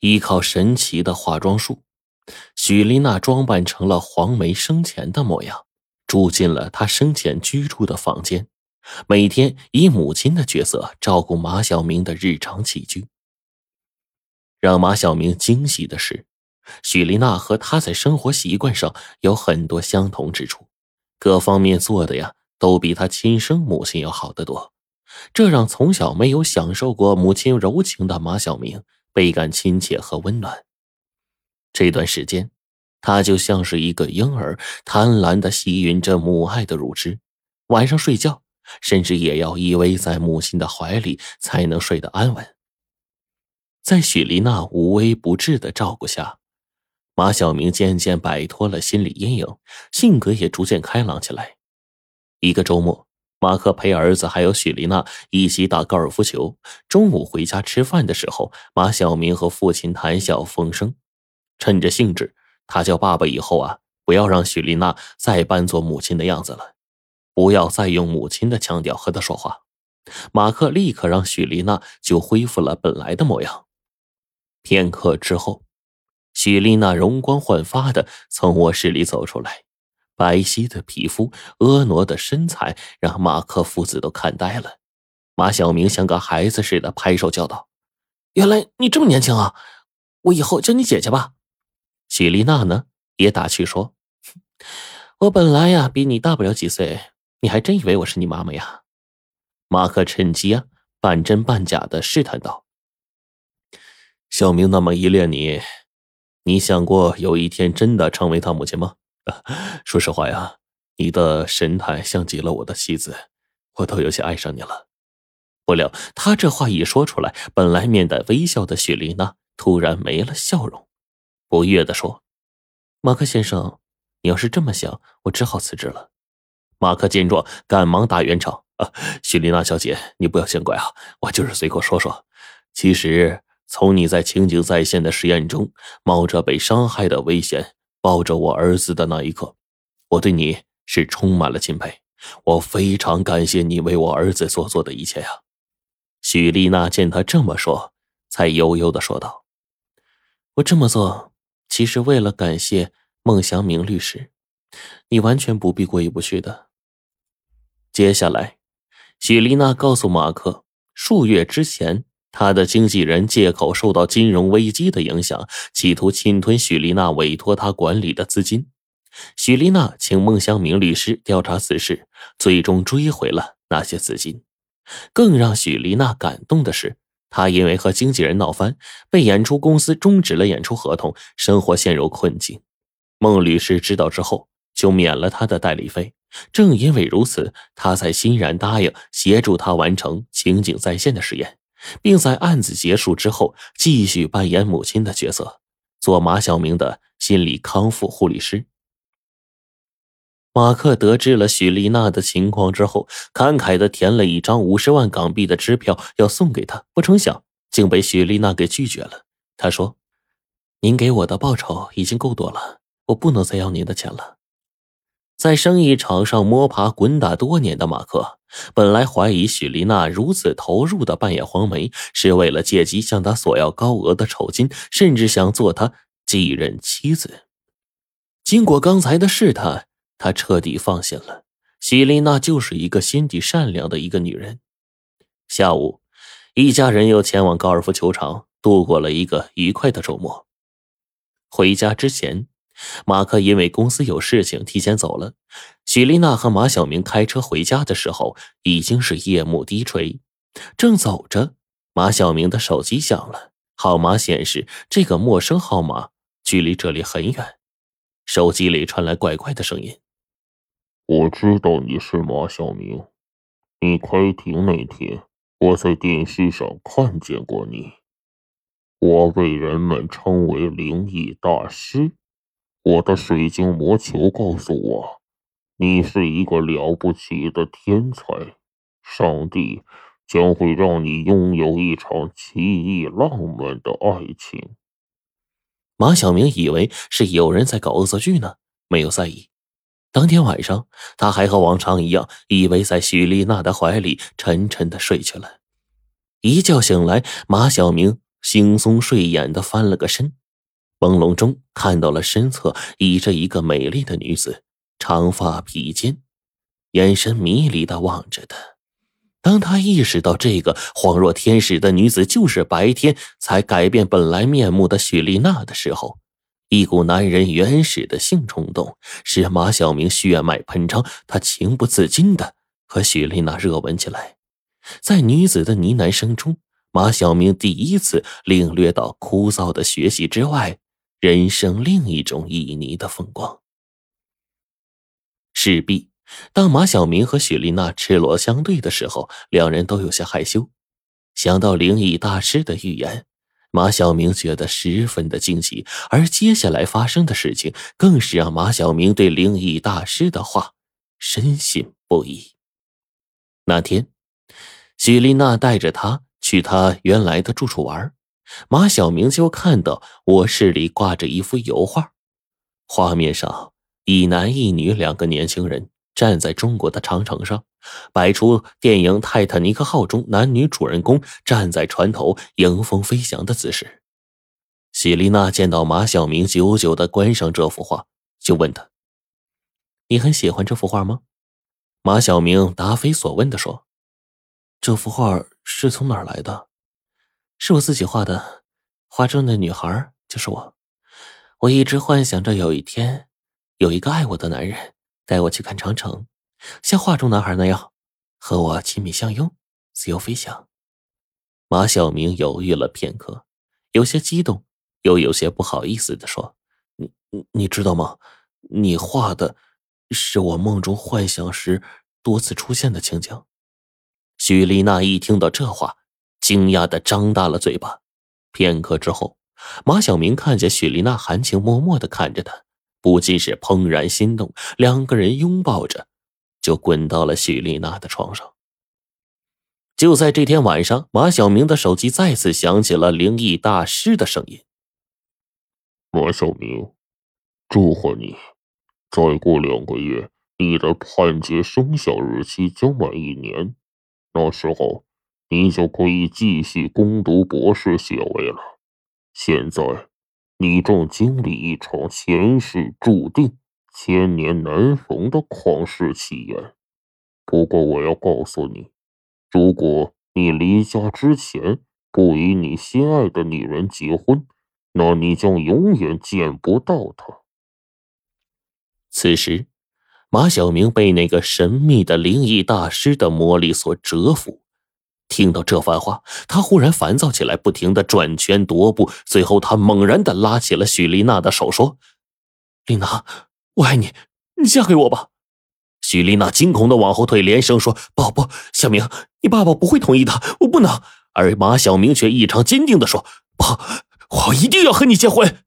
依靠神奇的化妆术，许丽娜装扮成了黄梅生前的模样，住进了她生前居住的房间，每天以母亲的角色照顾马小明的日常起居。让马小明惊喜的是，许丽娜和他在生活习惯上有很多相同之处，各方面做的呀都比他亲生母亲要好得多，这让从小没有享受过母亲柔情的马小明。倍感亲切和温暖。这段时间，他就像是一个婴儿，贪婪的吸吮着母爱的乳汁。晚上睡觉，甚至也要依偎在母亲的怀里才能睡得安稳。在许丽娜无微不至的照顾下，马小明渐渐摆脱了心理阴影，性格也逐渐开朗起来。一个周末。马克陪儿子还有许丽娜一起打高尔夫球。中午回家吃饭的时候，马小明和父亲谈笑风生，趁着兴致，他叫爸爸以后啊，不要让许丽娜再扮作母亲的样子了，不要再用母亲的腔调和他说话。马克立刻让许丽娜就恢复了本来的模样。片刻之后，许丽娜容光焕发的从卧室里走出来。白皙的皮肤，婀娜的身材，让马克父子都看呆了。马小明像个孩子似的拍手叫道：“原来你这么年轻啊！我以后叫你姐姐吧。”许丽娜呢，也打趣说：“我本来呀，比你大不了几岁，你还真以为我是你妈妈呀？”马克趁机啊，半真半假的试探道：“小明那么依恋你，你想过有一天真的成为他母亲吗？”说实话呀，你的神态像极了我的妻子，我都有些爱上你了。不料他这话一说出来，本来面带微笑的雪莉娜突然没了笑容，不悦的说：“马克先生，你要是这么想，我只好辞职了。”马克见状，赶忙打圆场：“啊，雪莉娜小姐，你不要见怪啊，我就是随口说说。其实从你在情景再现的实验中冒着被伤害的危险。”抱着我儿子的那一刻，我对你是充满了钦佩。我非常感谢你为我儿子所做的一切呀。许丽娜见他这么说，才悠悠的说道：“我这么做，其实为了感谢孟祥明律师，你完全不必过意不去的。”接下来，许丽娜告诉马克，数月之前。他的经纪人借口受到金融危机的影响，企图侵吞许丽娜委托他管理的资金。许丽娜请孟祥明律师调查此事，最终追回了那些资金。更让许丽娜感动的是，她因为和经纪人闹翻，被演出公司终止了演出合同，生活陷入困境。孟律师知道之后，就免了他的代理费。正因为如此，他才欣然答应协助他完成情景再现的实验。并在案子结束之后继续扮演母亲的角色，做马小明的心理康复护理师。马克得知了许丽娜的情况之后，慷慨的填了一张五十万港币的支票要送给她，不成想竟被许丽娜给拒绝了。他说：“您给我的报酬已经够多了，我不能再要您的钱了。”在生意场上摸爬滚打多年的马克，本来怀疑许丽娜如此投入的扮演黄梅是为了借机向他索要高额的酬金，甚至想做他继任妻子。经过刚才的试探，他彻底放心了，许丽娜就是一个心地善良的一个女人。下午，一家人又前往高尔夫球场度过了一个愉快的周末。回家之前。马克因为公司有事情提前走了。许丽娜和马小明开车回家的时候，已经是夜幕低垂。正走着，马小明的手机响了，号码显示这个陌生号码距离这里很远。手机里传来怪怪的声音：“我知道你是马小明，你开庭那天，我在电视上看见过你。我被人们称为灵异大师。”我的水晶魔球告诉我，你是一个了不起的天才。上帝将会让你拥有一场奇异浪漫的爱情。马小明以为是有人在搞恶作剧呢，没有在意。当天晚上，他还和往常一样，依偎在许丽娜的怀里，沉沉的睡去了。一觉醒来，马小明惺忪睡眼的翻了个身，朦胧中看到了身侧倚着一个美丽的女子，长发披肩，眼神迷离的望着他。当他意识到这个恍若天使的女子就是白天才改变本来面目的许丽娜的时候，一股男人原始的性冲动使马小明血脉喷张，他情不自禁的和许丽娜热吻起来。在女子的呢喃声中，马小明第一次领略到枯燥的学习之外，人生另一种旖旎的风光。势必，当马小明和许丽娜赤裸相对的时候，两人都有些害羞。想到灵异大师的预言，马小明觉得十分的惊喜，而接下来发生的事情，更是让马小明对灵异大师的话深信不疑。那天。许丽娜带着他去他原来的住处玩，马小明就看到卧室里挂着一幅油画，画面上一男一女两个年轻人站在中国的长城上，摆出电影《泰坦尼克号》中男女主人公站在船头迎风飞翔的姿势。许丽娜见到马小明久久的观赏这幅画，就问他：“你很喜欢这幅画吗？”马小明答非所问的说。这幅画是从哪儿来的？是我自己画的，画中的女孩就是我。我一直幻想着有一天，有一个爱我的男人带我去看长城，像画中男孩那样和我亲密相拥，自由飞翔。马小明犹豫了片刻，有些激动，又有些不好意思的说：“你你你知道吗？你画的是我梦中幻想时多次出现的情景。”许丽娜一听到这话，惊讶的张大了嘴巴。片刻之后，马小明看见许丽娜含情脉脉的看着他，不禁是怦然心动。两个人拥抱着，就滚到了许丽娜的床上。就在这天晚上，马小明的手机再次响起了灵异大师的声音：“马小明，祝贺你，再过两个月，你的判决生效日期将满一年。”到时候，你就可以继续攻读博士学位了。现在，你正经历一场前世注定、千年难逢的旷世奇缘。不过，我要告诉你，如果你离家之前不与你心爱的女人结婚，那你将永远见不到她。此时。马小明被那个神秘的灵异大师的魔力所折服，听到这番话，他忽然烦躁起来，不停的转圈踱步。最后，他猛然的拉起了许丽娜的手，说：“丽娜，我爱你，你嫁给我吧。”许丽娜惊恐的往后退，连声说：“不不，小明，你爸爸不会同意的，我不能。”而马小明却异常坚定的说：“不，我一定要和你结婚。”